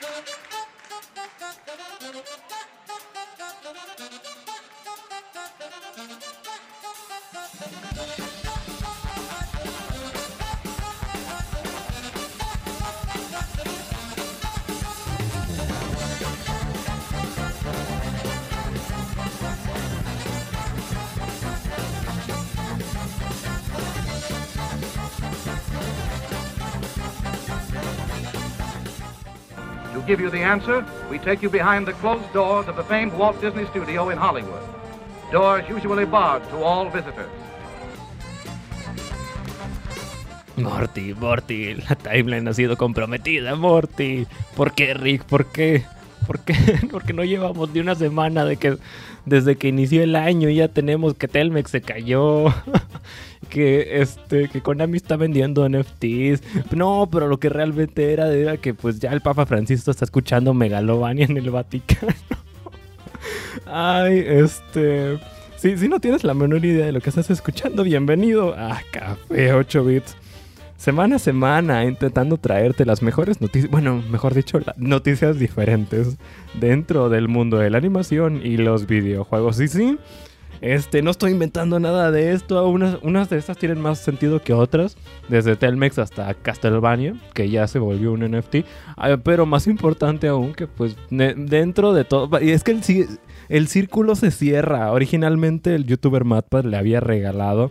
Thank you. Give you the answer, we take you behind the closed doors of the famed Walt Disney Studio in Hollywood. Doors usually barred to all visitors. Morty, Morty, la timeline ha sido comprometida, Morty. ¿Por qué, Rick? ¿Por qué? ¿Por qué? Porque no llevamos ni una semana de que desde que inició el año ya tenemos que Telmex se cayó. que este que Konami está vendiendo NFTs. No, pero lo que realmente era era que pues ya el Papa Francisco está escuchando Megalovania en el Vaticano. Ay, este si, si no tienes la menor idea de lo que estás escuchando, bienvenido a Café 8 bits semana a semana intentando traerte las mejores noticias, bueno, mejor dicho, noticias diferentes dentro del mundo de la animación y los videojuegos. Y sí, este, no estoy inventando nada de esto. Unas, unas de estas tienen más sentido que otras. Desde Telmex hasta Castlevania, que ya se volvió un NFT. Ah, pero más importante aún que pues dentro de todo... Y es que el, círculo se cierra. Originalmente el youtuber MatPad le había regalado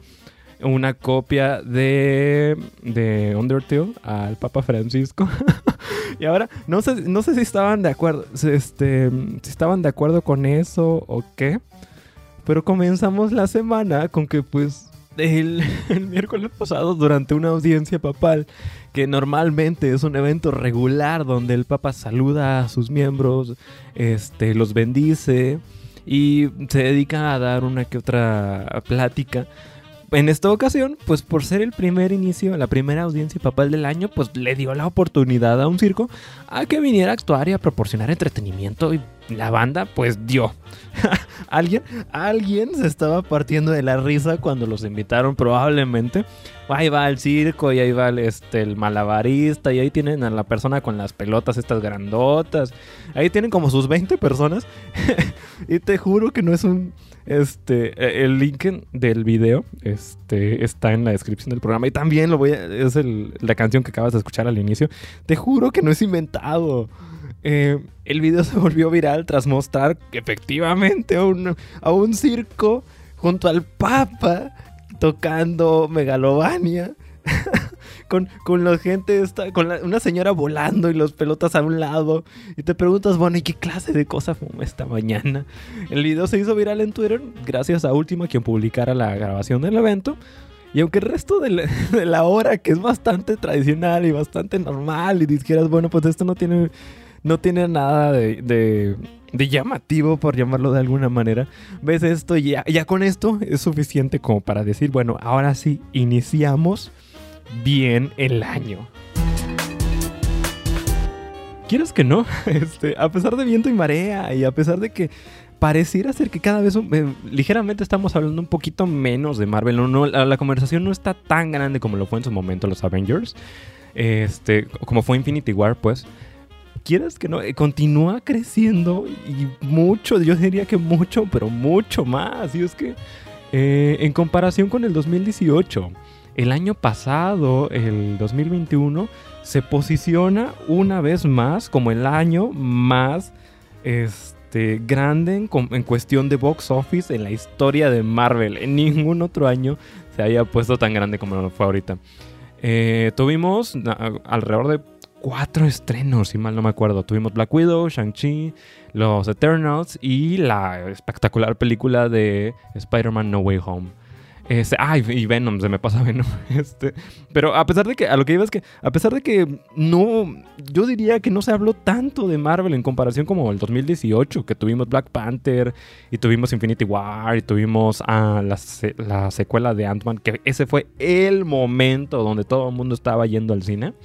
una copia de, de Undertale al Papa Francisco. y ahora, no sé, no sé si estaban de acuerdo, este, si estaban de acuerdo con eso o qué. Pero comenzamos la semana con que pues el, miércoles pasado durante una audiencia papal, que normalmente es un evento regular donde el Papa saluda a sus miembros, este, los bendice y se dedica a dar una que otra plática. En esta ocasión, pues por ser el primer inicio, la primera audiencia papal del año, pues le dio la oportunidad a un circo a que viniera a actuar y a proporcionar entretenimiento y la banda pues dio. alguien, alguien se estaba partiendo de la risa cuando los invitaron probablemente. Ahí va el circo y ahí va el, este, el malabarista y ahí tienen a la persona con las pelotas estas grandotas. Ahí tienen como sus 20 personas. y te juro que no es un este, e, el link del video este, está en la descripción del programa y también lo voy a, es la canción que acabas de escuchar al inicio. Te juro que no es inventado. Eh, el video se volvió viral tras mostrar efectivamente a un, a un circo junto al Papa tocando Megalovania. con, con la gente, esta, con una señora volando y los pelotas a un lado. Y te preguntas, bueno, ¿y qué clase de cosa fue esta mañana? El video se hizo viral en Twitter gracias a Última quien publicara la grabación del evento. Y aunque el resto de la, hora, que es bastante tradicional y bastante normal, y dijeras, bueno, pues esto no tiene, no tiene nada de, llamativo, por llamarlo de alguna manera, ves esto y ya, con esto es suficiente como para decir, bueno, ahora sí, iniciamos bien el año. ¿Quieres que no? Este, a pesar de viento y marea y a pesar de que pareciera ser que cada vez eh, ligeramente estamos hablando un poquito menos de Marvel. No, la, conversación no está tan grande como lo fue en su momento los Avengers. Este, como fue Infinity War, pues. ¿Quieres que no? Eh, continúa creciendo y mucho, yo diría que mucho, pero mucho más. Y es que eh, en comparación con el 2018 el año pasado, el 2021, se posiciona una vez más como el año más este, grande en, cuestión de box office en la historia de Marvel. En ningún otro año se haya puesto tan grande como lo fue ahorita. Eh, tuvimos alrededor de cuatro estrenos, si mal no me acuerdo. Tuvimos Black Widow, Shang-Chi, Los Eternals y la espectacular película de Spider-Man No Way Home. Este, ay, y Venom, se me pasa Venom. Este, pero a pesar de que, a lo que iba es que, a pesar de que no, yo diría que no se habló tanto de Marvel en comparación como el 2018, que tuvimos Black Panther y tuvimos Infinity War y tuvimos a la, la secuela de Ant-Man, que ese fue el momento donde todo el mundo estaba yendo al cine.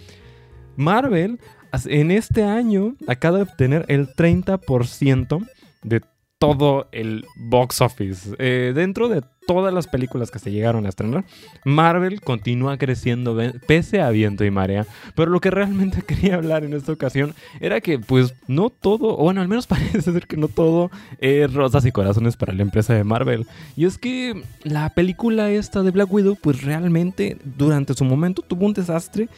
Marvel, en este año, acaba de obtener el 30% de todo el box office. Eh, dentro de todas las películas que se llegaron a estrenar, Marvel continúa creciendo pese a viento y marea. Pero lo que realmente quería hablar en esta ocasión era que pues no todo, o bueno, al menos parece ser que no todo es rosas y corazones para la empresa de Marvel. Y es que la película esta de Black Widow pues realmente durante su momento tuvo un desastre.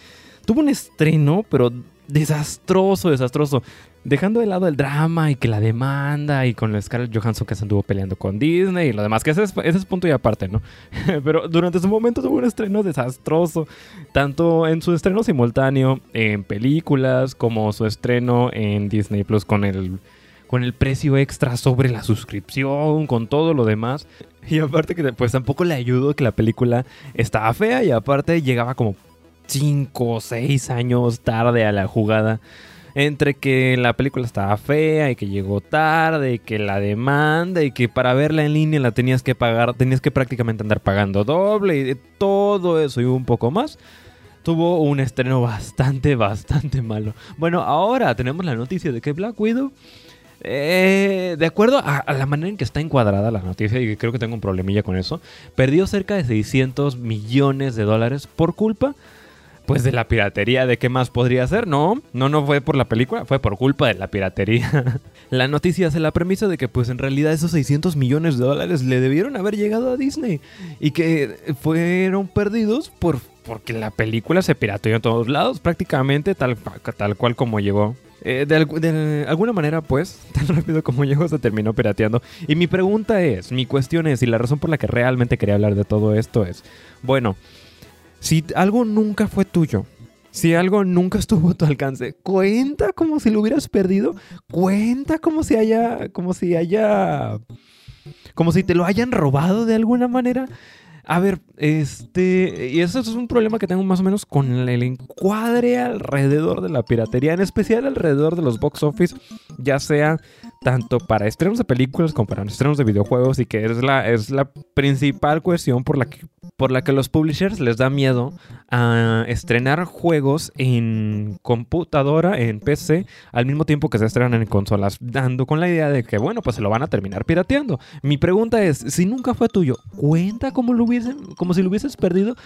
Tuvo un estreno, pero desastroso, desastroso. Dejando de lado el drama y que la demanda y con la Scarlett Johansson que se anduvo peleando con Disney y lo demás, que ese es, ese es punto y aparte, ¿no? Pero durante su momento tuvo un estreno desastroso, tanto en su estreno simultáneo en películas como su estreno en Disney Plus con el con el precio extra sobre la suscripción, con todo lo demás. Y aparte que pues tampoco le ayudó que la película estaba fea y aparte llegaba como 5 o 6 años tarde a la jugada entre que la película estaba fea y que llegó tarde y que la demanda y que para verla en línea la tenías que pagar, tenías que prácticamente andar pagando doble y todo eso y un poco más. Tuvo un estreno bastante, bastante malo. Bueno, ahora tenemos la noticia de que Black Widow, eh, de acuerdo a, a, la manera en que está encuadrada la noticia, y creo que tengo un problemilla con eso, perdió cerca de 600 millones de dólares por culpa pues de la piratería, ¿de qué más podría ser? No, no, no fue por la película, fue por culpa de la piratería. la noticia hace la premisa de que pues en realidad esos 600 millones de dólares le debieron haber llegado a Disney y que fueron perdidos por, porque la película se pirateó en todos lados, prácticamente tal, tal cual como llegó. Eh, de, alguna manera, pues, tan rápido como llegó, se terminó pirateando. Y mi pregunta es, mi cuestión es, y la razón por la que realmente quería hablar de todo esto es, bueno, si algo nunca fue tuyo, si algo nunca estuvo a tu alcance, cuenta como si lo hubieras perdido, cuenta como si haya, como si haya, como si te lo hayan robado de alguna manera. A ver, este, y eso es un problema que tengo más o menos con el encuadre alrededor de la piratería, en especial alrededor de los box office, ya sea tanto para estrenos de películas como para estrenos de videojuegos y que es la, es la principal cuestión por la que por la que los publishers les da miedo a estrenar juegos en computadora, en PC, al mismo tiempo que se estrenan en consolas, dando con la idea de que, bueno, pues se lo van a terminar pirateando. Mi pregunta es, si nunca fue tuyo, ¿cuenta como, lo hubiesen, como si lo hubieses perdido?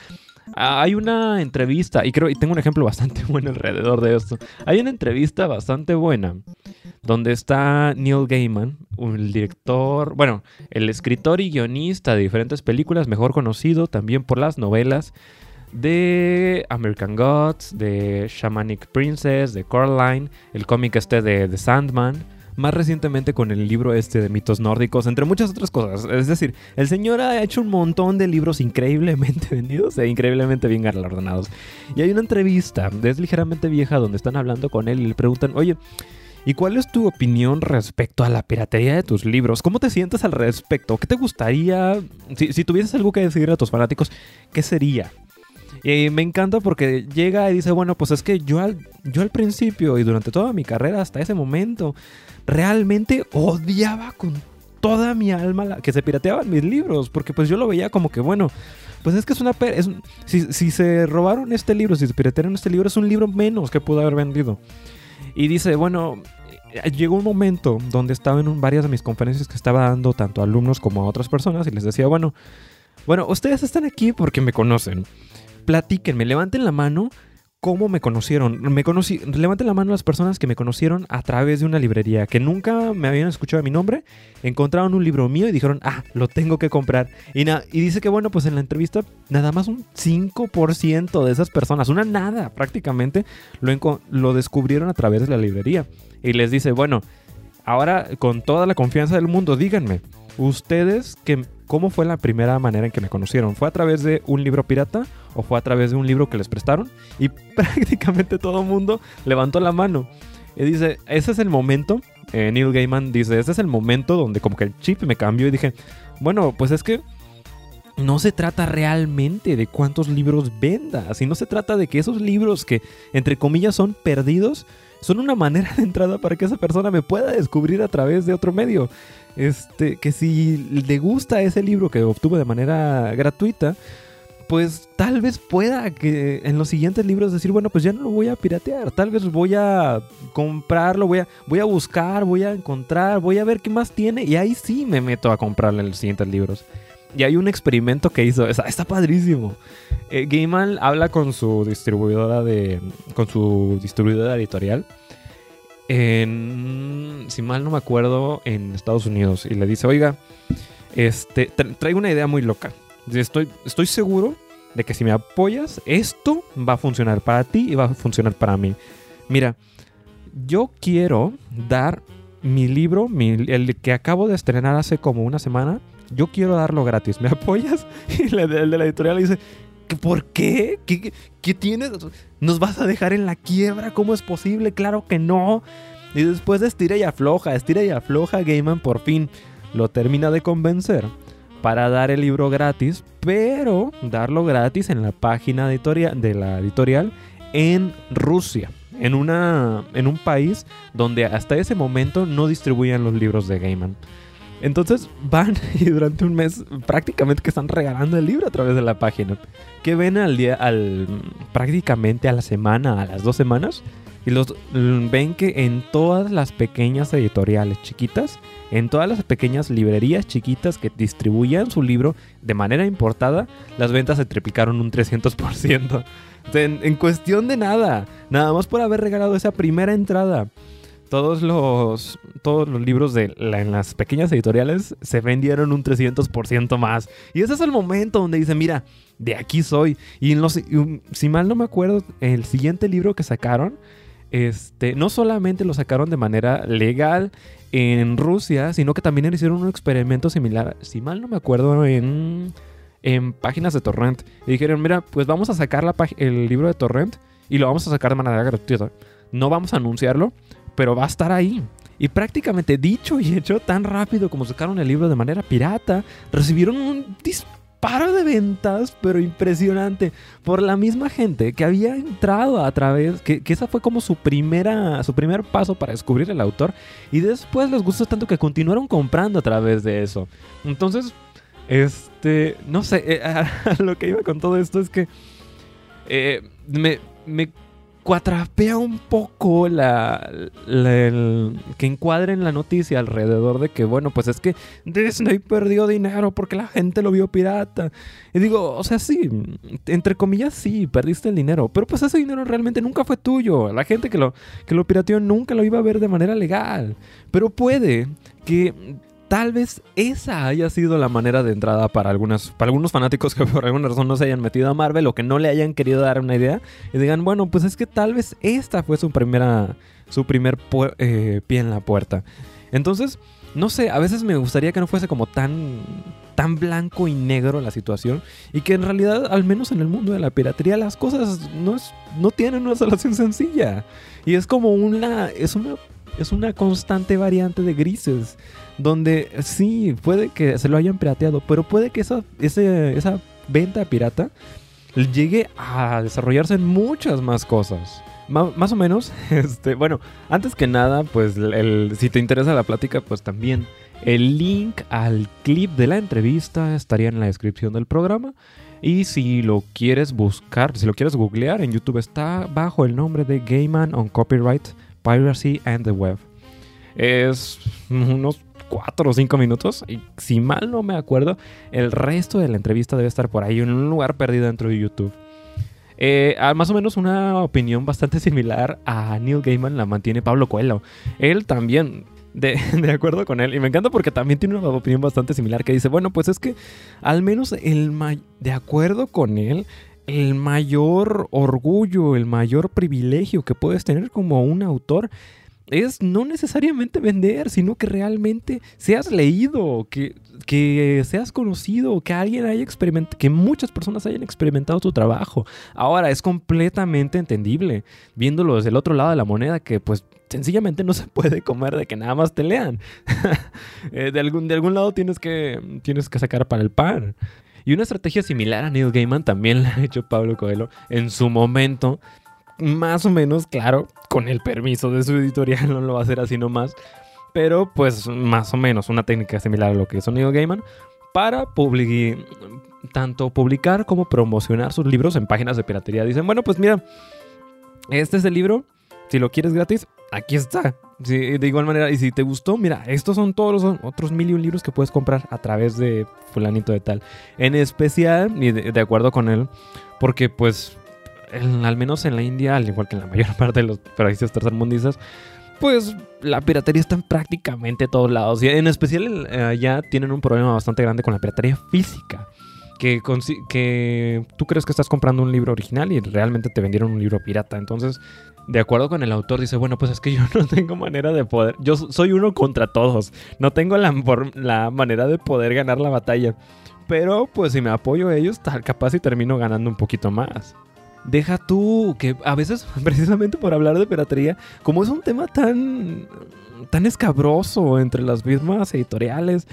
Hay una entrevista, y creo, y tengo un ejemplo bastante bueno alrededor de esto. Hay una entrevista bastante buena donde está Neil Gaiman, un director, bueno, el escritor y guionista de diferentes películas, mejor conocido también por las novelas de American Gods, de Shamanic Princess, de Coraline, el cómic este de The Sandman, más recientemente con el libro este de mitos nórdicos, entre muchas otras cosas. Es decir, el señor ha hecho un montón de libros increíblemente vendidos e increíblemente bien galardonados. Y hay una entrevista, es ligeramente vieja, donde están hablando con él y le preguntan, oye, ¿Y cuál es tu opinión respecto a la piratería de tus libros? ¿Cómo te sientes al respecto? ¿Qué te gustaría? Si, tuvieses algo que decir a tus fanáticos, ¿qué sería? Y me encanta porque llega y dice, bueno, pues es que yo al, yo al principio y durante toda mi carrera hasta ese momento realmente odiaba con toda mi alma que se pirateaban mis libros, porque pues yo lo veía como que, bueno, pues es que es una... Es, si, si se robaron este libro, si se piratearon este libro, es un libro menos que pudo haber vendido. Y dice, bueno, eh, llegó un momento donde estaba en varias de mis conferencias que estaba dando tanto a alumnos como a otras personas y les decía, bueno, bueno, ustedes están aquí porque me conocen. Platíquenme, levanten la mano cómo me conocieron. Me conocí, levanten la mano las personas que me conocieron a través de una librería, que nunca me habían escuchado mi nombre, encontraron un libro mío y dijeron, ah, lo tengo que comprar. Y, y dice que bueno, pues en la entrevista nada más un 5% de esas personas, una nada prácticamente, lo, lo descubrieron a través de la librería. Y les dice, bueno, ahora con toda la confianza del mundo, díganme, ustedes que ¿Cómo fue la primera manera en que me conocieron? ¿Fue a través de un libro pirata o fue a través de un libro que les prestaron? Y prácticamente todo el mundo levantó la mano. Y dice, ese es el momento, eh, Neil Gaiman dice, ese es el momento donde como que el chip me cambió y dije, bueno, pues es que no se trata realmente de cuántos libros vendas, y no se trata de que esos libros que entre comillas son perdidos, son una manera de entrada para que esa persona me pueda descubrir a través de otro medio. Este, que si le gusta ese libro que obtuve de manera gratuita, pues tal vez pueda que en los siguientes libros decir, bueno, pues ya no lo voy a piratear, tal vez voy a comprarlo, voy a, voy a buscar, voy a encontrar, voy a ver qué más tiene y ahí sí me meto a comprarle los siguientes libros. Y hay un experimento que hizo, está, padrísimo. Eh, Gaiman habla con su distribuidora de, con su distribuidora editorial en, si mal no me acuerdo, en Estados Unidos y le dice, oiga, este, tra- traigo una idea muy loca. Estoy, estoy seguro de que si me apoyas, esto va a funcionar para ti y va a funcionar para mí. Mira, yo quiero dar mi libro, el que acabo de estrenar hace como una semana, yo quiero darlo gratis. ¿Me apoyas? Y le- el de la editorial le dice, ¿qué- ¿por qué? ¿Qué, qué, qué tienes? ¿Nos vas a dejar en la quiebra? ¿Cómo es posible? Claro que no. Y después de estira y afloja, estira y afloja, Gaiman por fin lo termina de convencer para dar el libro gratis, pero darlo gratis en la página editorial, de la editorial en Rusia, en, una, en un país donde hasta ese momento no distribuían los libros de Gaiman. Entonces van y durante un mes prácticamente que están regalando el libro a través de la página. Que ven al día, al prácticamente a la semana, a las dos semanas. Y los mm, ven que en todas las pequeñas editoriales chiquitas, en todas las pequeñas librerías chiquitas que distribuían su libro de manera importada, las ventas se triplicaron un 300%. O sea, en, en cuestión de nada, nada más por haber regalado esa primera entrada. Todos los, todos los libros de en las pequeñas editoriales se vendieron un 300% más. Y ese es el momento donde dice, mira, de aquí soy. Y, en y, um, si mal no me acuerdo, el siguiente libro que sacaron, este, no solamente lo sacaron de manera legal en Rusia, sino que también hicieron un experimento similar, si mal no me acuerdo, en, en páginas de torrent. Y dijeron, mira, pues vamos a sacar el libro de torrent y lo vamos a sacar de manera gratuita. No vamos a anunciarlo, pero va a estar ahí. Y prácticamente dicho y hecho tan rápido como sacaron el libro de manera pirata, recibieron un disparo de ventas, pero impresionante, por la misma gente que había entrado a través, que, que esa fue como su primera, su primer paso para descubrir el autor, y después les gustó tanto que continuaron comprando a través de eso. Entonces, este, no sé, eh, lo que iba con todo esto es que eh, me cuatrapea un poco la, la- el- que encuadren la noticia alrededor de que, bueno, pues es que Disney perdió dinero porque la gente lo vio pirata. Y digo, o sea, sí, entre comillas, sí, perdiste el dinero, pero pues ese dinero realmente nunca fue tuyo. La gente que lo, que lo pirateó nunca lo iba a ver de manera legal. Pero puede que tal vez esa haya sido la manera de entrada para, algunas, para algunos fanáticos que por alguna razón no se hayan metido a Marvel o que no le hayan querido dar una idea y digan, bueno, pues es que tal vez esta fue su primera, su primer eh, pie en la puerta. Entonces, no sé, a veces me gustaría que no fuese como tan, tan blanco y negro la situación y que en realidad, al menos en el mundo de la piratería, las cosas no, es, no tienen una solución sencilla. Y es como una, es una, es una constante variante de grises donde sí, puede que se lo hayan pirateado, pero puede que esa, esa venta pirata llegue a desarrollarse en muchas más cosas. Más o menos, este, bueno, antes que nada, pues si te interesa la plática, pues también el link al clip de la entrevista estaría en la descripción del programa. Y si lo quieres buscar, si lo quieres googlear, en YouTube está bajo el nombre de Gayman on Copyright, Piracy and the Web. Es unos 4 o 5 minutos. Y si mal no me acuerdo, el resto de la entrevista debe estar por ahí en un lugar perdido dentro de YouTube. Eh, ah, más o menos una opinión bastante similar a Neil Gaiman la mantiene Pablo Coelho. Él también, de, de acuerdo con él, y me encanta porque también tiene una opinión bastante similar que dice, bueno, pues es que al menos el de acuerdo con él, el mayor orgullo, el mayor privilegio que puedes tener como un autor es no necesariamente vender, sino que realmente seas leído, que, que seas conocido, que alguien haya experimentado, que muchas personas hayan experimentado tu trabajo. Ahora, es completamente entendible, viéndolo desde el otro lado de la moneda, que pues sencillamente no se puede comer de que nada más te lean. Eh, de, algún, de algún lado tienes que, tienes que sacar para el pan. Y una estrategia similar a Neil Gaiman también la ha hecho Pablo Coelho en su momento. Más o menos, claro, con el permiso de su editorial, no lo va a hacer así nomás. Pero pues más o menos una técnica similar a lo que hizo Neil Gaiman. para tanto publicar como promocionar sus libros en páginas de piratería. Dicen, bueno, pues mira, este es el libro, si lo quieres gratis, aquí está. de igual manera, y si te gustó, mira, estos son todos los otros mil y un libros que puedes comprar a través de fulanito de tal. En especial, y de, acuerdo con él, porque pues, al menos en la India, al igual que en la mayor parte de los países tercermundistas, pues la piratería está en prácticamente todos lados. Y en especial eh, allá tienen un problema bastante grande con la piratería física. Que, que tú crees que estás comprando un libro original y realmente te vendieron un libro pirata. Entonces, de acuerdo con el autor, dice, bueno, pues es que yo no tengo manera de poder... Yo soy uno contra todos. No tengo la, la manera de poder ganar la batalla. Pero pues si me apoyo a ellos, tal capaz y termino ganando un poquito más deja tú que a veces, precisamente por hablar de piratería, como es un tema tan, tan escabroso entre las mismas editoriales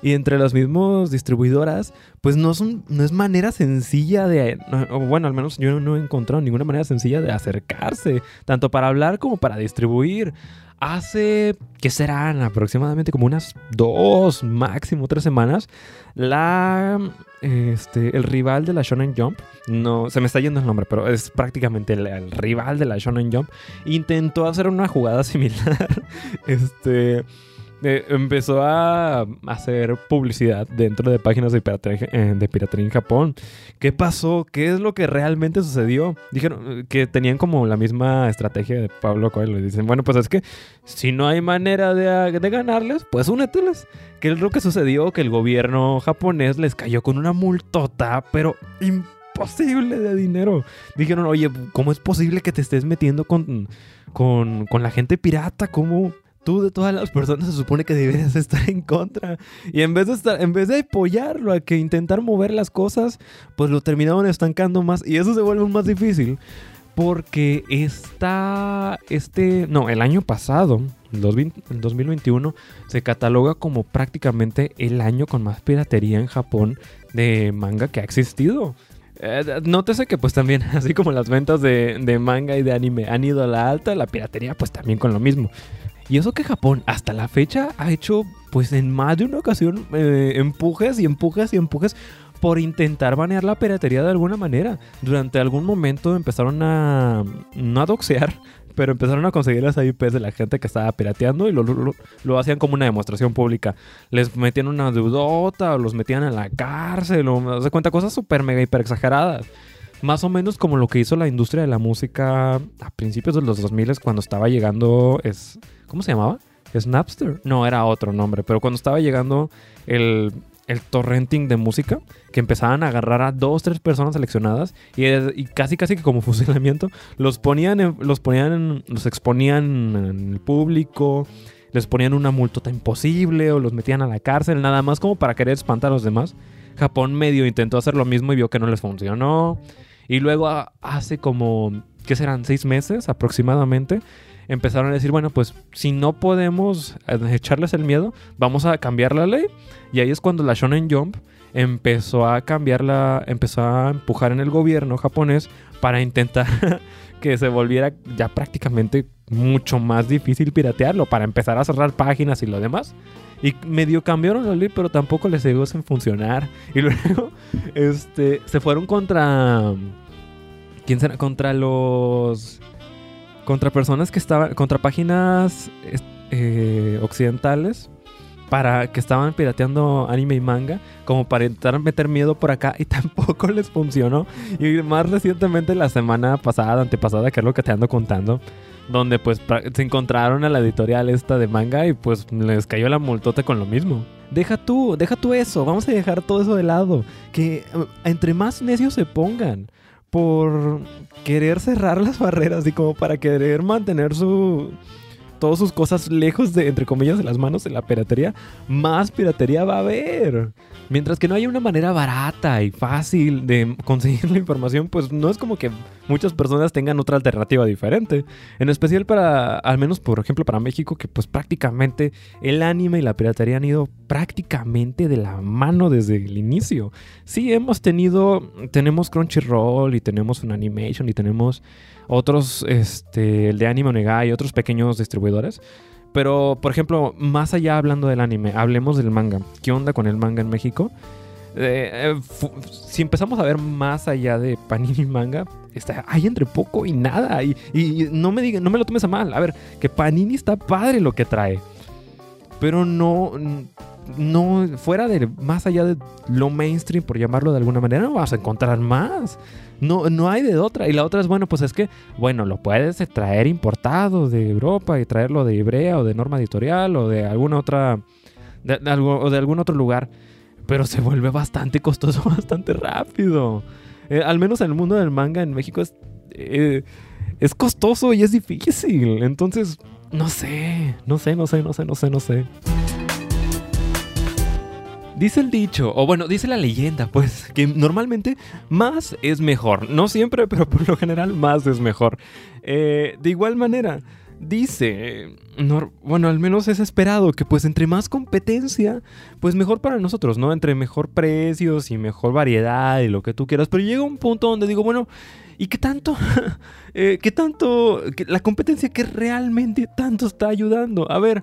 y entre las mismas distribuidoras, pues no, son, no es manera sencilla de, o bueno, al menos yo no he encontrado ninguna manera sencilla de acercarse, tanto para hablar como para distribuir. Hace, ¿qué serán? Aproximadamente como unas dos, máximo tres semanas, la, este, el rival de la Shonen Jump, no, se me está yendo el nombre, pero es prácticamente el, rival de la Shonen Jump, intentó hacer una jugada similar, este empezó a hacer publicidad dentro de páginas de piratería, eh, de piratería en Japón. ¿Qué pasó? ¿Qué es lo que realmente sucedió? Dijeron eh, que tenían como la misma estrategia de Pablo Coelho. Dicen, bueno, pues es que si no hay manera de, de ganarles, pues úneteles. ¿Qué es lo que sucedió? Que el gobierno japonés les cayó con una multota, pero imposible de dinero. Dijeron, oye, ¿cómo es posible que te estés metiendo con la gente pirata? ¿Cómo? De todas las personas se supone que deberías estar en contra. Y en vez de estar, en vez de apoyarlo a que intentar mover las cosas, pues lo terminaron estancando más. Y eso se vuelve más difícil. Porque está. Este. No, el año pasado, el 2021, se cataloga como prácticamente el año con más piratería en Japón de manga que ha existido. Eh, nótese que pues también, así como las ventas de, de, manga y de anime han ido a la alta, la piratería pues también con lo mismo. Y eso que Japón hasta la fecha ha hecho pues en más de una ocasión eh, empujes y empujes y empujes por intentar banear la piratería de alguna manera. Durante algún momento empezaron a no a doxear, pero empezaron a conseguir las IPs de la gente que estaba pirateando y lo, lo, hacían como una demostración pública. Les metían una deudota o los metían en la cárcel o se cuenta cosas súper mega hiper exageradas. Más o menos como lo que hizo la industria de la música a principios de los 2000 cuando estaba llegando es ¿Cómo se llamaba? ¿Snapster? No, era otro nombre. Pero cuando estaba llegando el, el torrenting de música, que empezaban a agarrar a dos, tres personas seleccionadas y, casi, casi que como fusilamiento, los ponían, los ponían, los exponían en el público, les ponían una multota imposible o los metían a la cárcel, nada más como para querer espantar a los demás. Japón medio intentó hacer lo mismo y vio que no les funcionó. Y luego hace como, ¿qué serán? Seis meses aproximadamente empezaron a decir, bueno, pues si no podemos eh, echarles el miedo, vamos a cambiar la ley. Y ahí es cuando la Shonen Jump empezó a cambiar la, empezó a empujar en el gobierno japonés para intentar que se volviera ya prácticamente mucho más difícil piratearlo, para empezar a cerrar páginas y lo demás. Y medio cambiaron la ley, pero tampoco les llegó sin funcionar. Y luego, este, se fueron contra... ¿Quién será? Contra los contra personas que estaban, contra páginas eh, occidentales para que estaban pirateando anime y manga, como para intentar meter miedo por acá y tampoco les funcionó. Y más recientemente la semana pasada, antepasada, que es lo que te ando contando, donde pues se encontraron a la editorial esta de manga y pues les cayó la multota con lo mismo. Deja tú, deja tú eso, vamos a dejar todo eso de lado. Que eh, entre más necios se pongan, por querer cerrar las barreras y como para querer mantener su todas sus cosas lejos de, entre comillas, de las manos de la piratería, más piratería va a haber. Mientras que no hay una manera barata y fácil de conseguir la información, pues no es como que muchas personas tengan otra alternativa diferente. En especial para, al menos por ejemplo para México, que pues prácticamente el anime y la piratería han ido prácticamente de la mano desde el inicio. Sí, hemos tenido, tenemos Crunchyroll y tenemos un Animation y tenemos otros, este, el de Anime Onega y otros pequeños distribuidores. Pero, por ejemplo, más allá hablando del anime, hablemos del manga. ¿Qué onda con el manga en México? Eh, eh, si empezamos a ver más allá de Panini Manga, está, hay entre poco y nada. Y, y, no, me diga, no me lo tomes a mal. A ver, que Panini está padre lo que trae. Pero no, no, fuera de, más allá de lo mainstream, por llamarlo de alguna manera, no vas a encontrar más. No, no hay de otra. Y la otra es, bueno, pues es que, bueno, lo puedes traer importado de Europa y traerlo de Ibrea o de Norma Editorial o de alguna otra, de, o de algún otro lugar. Pero se vuelve bastante costoso, bastante rápido. Eh, al menos en el mundo del manga en México es, eh, es costoso y es difícil. Entonces, no sé, no sé, no sé, no sé, no sé, no sé. Dice el dicho, o bueno, dice la leyenda, pues, que normalmente más es mejor. No siempre, pero por lo general más es mejor. Eh, de igual manera, dice, bueno, al menos es esperado que pues entre más competencia, pues mejor para nosotros, ¿no? Entre mejor precios y mejor variedad y lo que tú quieras. Pero llega un punto donde digo, bueno, ¿y qué tanto? eh, ¿Qué tanto? la competencia que realmente tanto está ayudando. A ver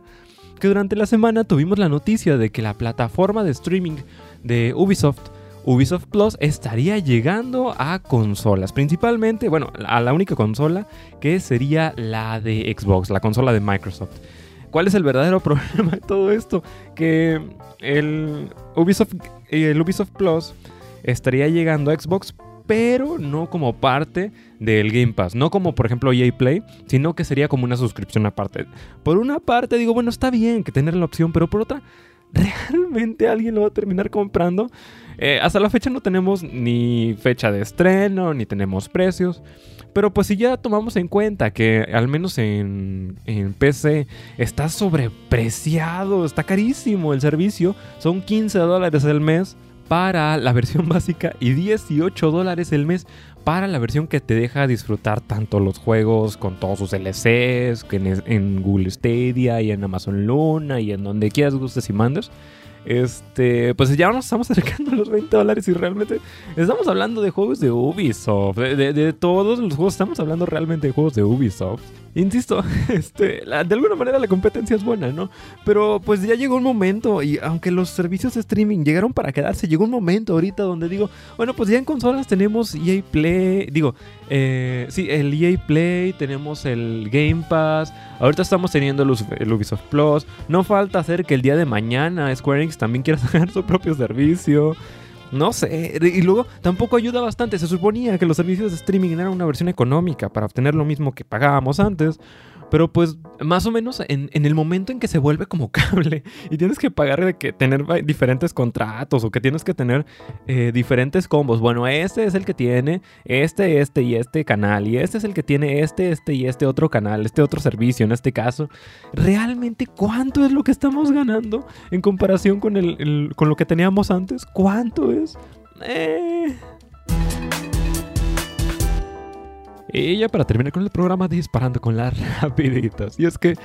que durante la semana tuvimos la noticia de que la plataforma de streaming de Ubisoft, Ubisoft Plus, estaría llegando a consolas. Principalmente, bueno, a la única consola que sería la de Xbox, la consola de Microsoft. ¿Cuál es el verdadero problema de todo esto? Que el Ubisoft, el Ubisoft Plus estaría llegando a Xbox, pero no como parte del Game Pass. No como por ejemplo EA Play, sino que sería como una suscripción aparte. Por una parte digo, bueno, está bien que tener la opción, pero por otra, ¿realmente alguien lo va a terminar comprando? Eh, hasta la fecha no tenemos ni fecha de estreno, ni tenemos precios. Pero pues si ya tomamos en cuenta que al menos en, en, PC está sobrepreciado, está carísimo el servicio, son 15 dólares el mes para la versión básica y 18 dólares el mes para la versión que te deja disfrutar tanto los juegos con todos sus LCs, que en, en Google Stadia y en Amazon Luna y en donde quieras, gustes y mandes. Este, pues ya nos estamos acercando a los 20 dólares y realmente estamos hablando de juegos de Ubisoft, de, todos los juegos, estamos hablando realmente de juegos de Ubisoft. Insisto, este, de alguna manera la competencia es buena, ¿no? Pero pues ya llegó un momento y aunque los servicios de streaming llegaron para quedarse, llegó un momento ahorita donde digo, bueno, pues ya en consolas tenemos EA Play, digo, eh, sí, el EA Play, tenemos el Game Pass, ahorita estamos teniendo el Ubisoft Plus, no falta hacer que el día de mañana Square Enix también quiera sacar su propio servicio. No sé, y luego tampoco ayuda bastante. Se suponía que los servicios de streaming eran una versión económica para obtener lo mismo que pagábamos antes. Pero pues más o menos en, el momento en que se vuelve como cable y tienes que pagar de que tener diferentes contratos o que tienes que tener eh, diferentes combos. Bueno, este es el que tiene este, este y este canal y este es el que tiene este, este y este otro canal, este otro servicio en este caso. ¿Realmente cuánto es lo que estamos ganando en comparación con, el, con lo que teníamos antes? ¿Cuánto es? Eh... Y ya para terminar con el programa, disparando con las rapiditas. Y es que,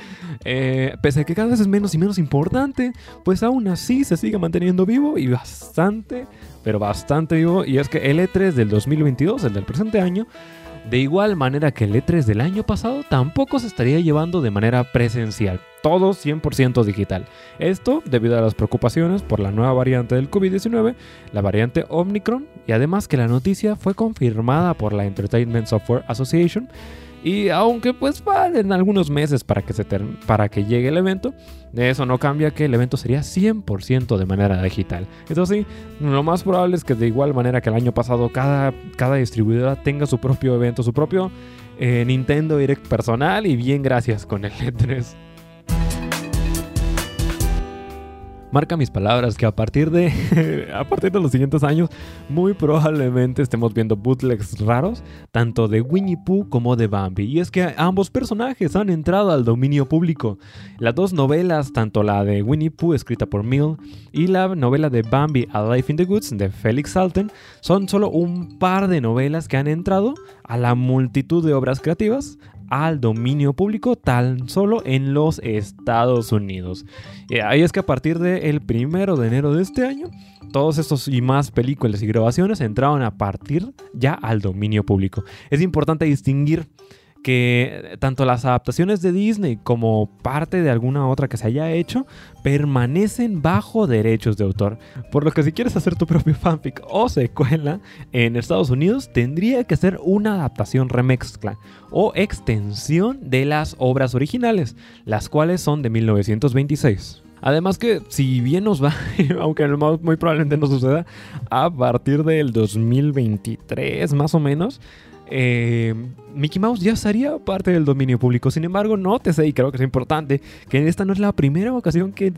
eh, pese a que cada vez es menos y menos importante, pues aún así se sigue manteniendo vivo y bastante, pero bastante vivo. Y es que el E3 del 2022, el del presente año, de igual manera que el E3 del año pasado, tampoco se estaría llevando de manera presencial todo 100% digital. Esto debido a las preocupaciones por la nueva variante del COVID-19, la variante Omicron, y además que la noticia fue confirmada por la Entertainment Software Association. Y aunque pues falten algunos meses para que, se para que llegue el evento, eso no cambia que el evento sería 100% de manera digital. Eso sí, lo más probable es que de igual manera que el año pasado cada, cada distribuidora tenga su propio evento, su propio eh, Nintendo Direct personal y bien gracias con el E3. Marca mis palabras que a partir de a partir de los siguientes años muy probablemente estemos viendo bootlegs raros tanto de Winnie Pooh como de Bambi y es que ambos personajes han entrado al dominio público las dos novelas tanto la de Winnie Pooh escrita por Mill y la novela de Bambi A Life in the Woods de Felix Salten son solo un par de novelas que han entrado a la multitud de obras creativas al dominio público tan solo en los Estados Unidos. Y ahí es que a partir del primero de enero de este año, todos estos y más películas y grabaciones entraron a partir ya al dominio público. Es importante distinguir que tanto las adaptaciones de Disney como parte de alguna otra que se haya hecho permanecen bajo derechos de autor. Por lo que si quieres hacer tu propio fanfic o secuela en Estados Unidos, tendría que ser una adaptación remezcla o extensión de las obras originales, las cuales son de 1926. Además que si bien nos va, aunque muy probablemente no suceda, a partir del 2023 más o menos, eh, Mickey Mouse ya sería parte del dominio público. Sin embargo, nótese, y creo que es importante, que esta no es la primera ocasión que,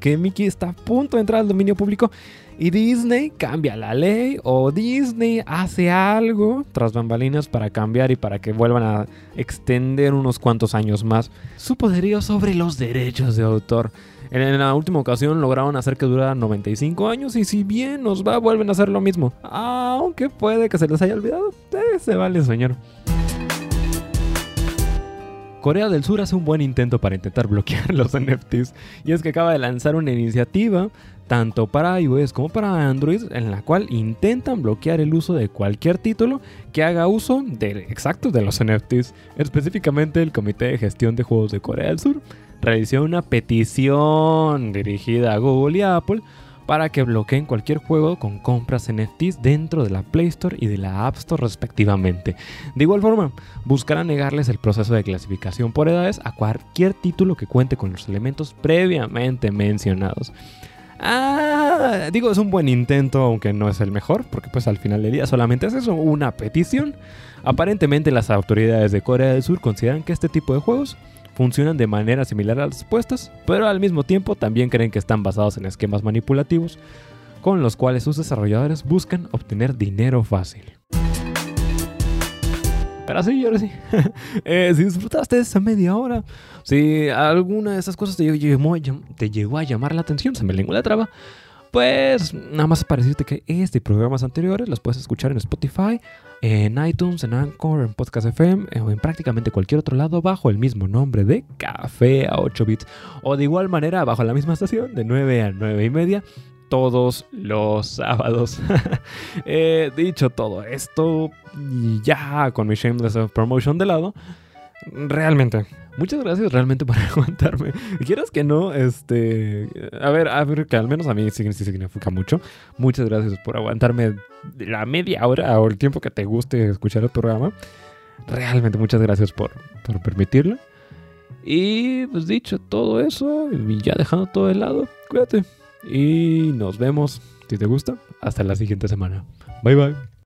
que Mickey está a punto de entrar al dominio público y Disney cambia la ley o Disney hace algo tras bambalinas para cambiar y para que vuelvan a extender unos cuantos años más su poderío sobre los derechos de autor. En la última ocasión lograron hacer que durara 95 años y si bien nos va, vuelven a hacer lo mismo. Aunque puede que se les haya olvidado. Eh, se vale, señor. Corea del Sur hace un buen intento para intentar bloquear los NFTs y es que acaba de lanzar una iniciativa tanto para iOS como para Android en la cual intentan bloquear el uso de cualquier título que haga uso de exactos de los NFTs, específicamente el Comité de Gestión de Juegos de Corea del Sur realizó una petición dirigida a Google y Apple para que bloqueen cualquier juego con compras NFTs dentro de la Play Store y de la App Store respectivamente. De igual forma, buscarán negarles el proceso de clasificación por edades a cualquier título que cuente con los elementos previamente mencionados. Ah, digo, es un buen intento, aunque no es el mejor, porque pues al final del día solamente es eso, una petición. Aparentemente las autoridades de Corea del Sur consideran que este tipo de juegos funcionan de manera similar a las puestas, pero al mismo tiempo también creen que están basados en esquemas manipulativos con los cuales sus desarrolladores buscan obtener dinero fácil. Pero sí, ahora sí. Eh, si disfrutaste esa media hora, si alguna de esas cosas te llegó, te llegó a llamar la atención, se me lengua la traba, pues nada más para decirte que este y programas anteriores los puedes escuchar en Spotify, en iTunes, en Anchor, en Podcast FM eh, o en prácticamente cualquier otro lado bajo el mismo nombre de Café a 8 bits. O de igual manera bajo la misma estación de 9 a 9 y media todos los sábados. He dicho todo esto ya con mi shameless promotion de lado. Realmente, muchas gracias realmente por aguantarme. Quieras que no, este. A ver, a ver, que al menos a mí sí, sí significa mucho. Muchas gracias por aguantarme la media hora o el tiempo que te guste escuchar el programa. Realmente, muchas gracias por, por permitirlo. Y pues dicho todo eso, y ya dejando todo de lado, cuídate. Y nos vemos, si te gusta, hasta la siguiente semana. Bye bye.